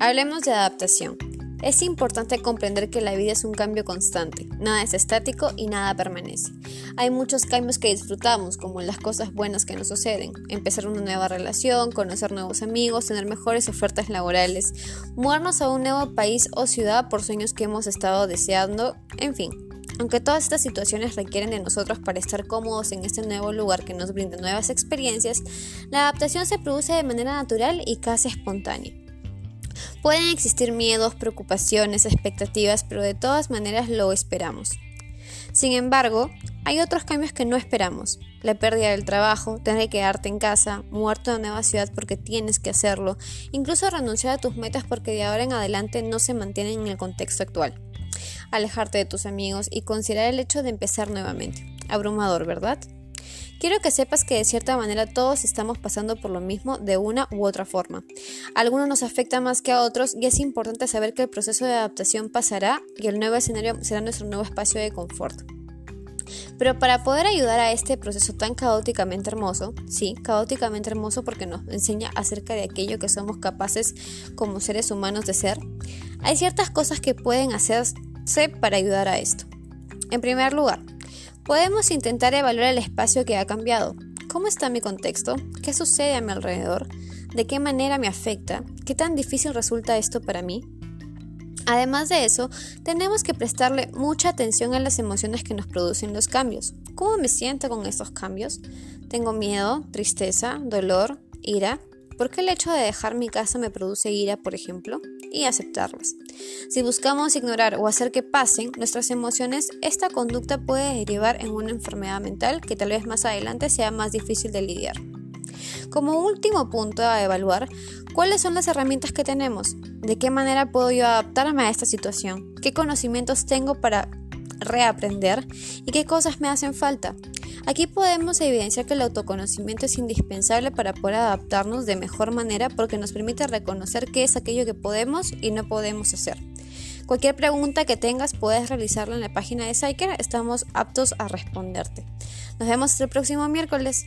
Hablemos de adaptación. Es importante comprender que la vida es un cambio constante, nada es estático y nada permanece. Hay muchos cambios que disfrutamos, como las cosas buenas que nos suceden, empezar una nueva relación, conocer nuevos amigos, tener mejores ofertas laborales, mudarnos a un nuevo país o ciudad por sueños que hemos estado deseando, en fin. Aunque todas estas situaciones requieren de nosotros para estar cómodos en este nuevo lugar que nos brinda nuevas experiencias, la adaptación se produce de manera natural y casi espontánea. Pueden existir miedos, preocupaciones, expectativas, pero de todas maneras lo esperamos. Sin embargo, hay otros cambios que no esperamos. La pérdida del trabajo, tener que quedarte en casa, muerto a una nueva ciudad porque tienes que hacerlo, incluso renunciar a tus metas porque de ahora en adelante no se mantienen en el contexto actual. Alejarte de tus amigos y considerar el hecho de empezar nuevamente. Abrumador, ¿verdad? Quiero que sepas que de cierta manera todos estamos pasando por lo mismo de una u otra forma. Algunos nos afecta más que a otros y es importante saber que el proceso de adaptación pasará y el nuevo escenario será nuestro nuevo espacio de confort. Pero para poder ayudar a este proceso tan caóticamente hermoso, sí, caóticamente hermoso porque nos enseña acerca de aquello que somos capaces como seres humanos de ser, hay ciertas cosas que pueden hacerse para ayudar a esto. En primer lugar, Podemos intentar evaluar el espacio que ha cambiado. ¿Cómo está mi contexto? ¿Qué sucede a mi alrededor? ¿De qué manera me afecta? ¿Qué tan difícil resulta esto para mí? Además de eso, tenemos que prestarle mucha atención a las emociones que nos producen los cambios. ¿Cómo me siento con estos cambios? ¿Tengo miedo, tristeza, dolor, ira? ¿Por qué el hecho de dejar mi casa me produce ira, por ejemplo? Y aceptarlas. Si buscamos ignorar o hacer que pasen nuestras emociones, esta conducta puede derivar en una enfermedad mental que tal vez más adelante sea más difícil de lidiar. Como último punto a evaluar, ¿cuáles son las herramientas que tenemos? ¿De qué manera puedo yo adaptarme a esta situación? ¿Qué conocimientos tengo para reaprender? ¿Y qué cosas me hacen falta? Aquí podemos evidenciar que el autoconocimiento es indispensable para poder adaptarnos de mejor manera porque nos permite reconocer qué es aquello que podemos y no podemos hacer. Cualquier pregunta que tengas puedes realizarla en la página de Psyker, estamos aptos a responderte. Nos vemos el próximo miércoles.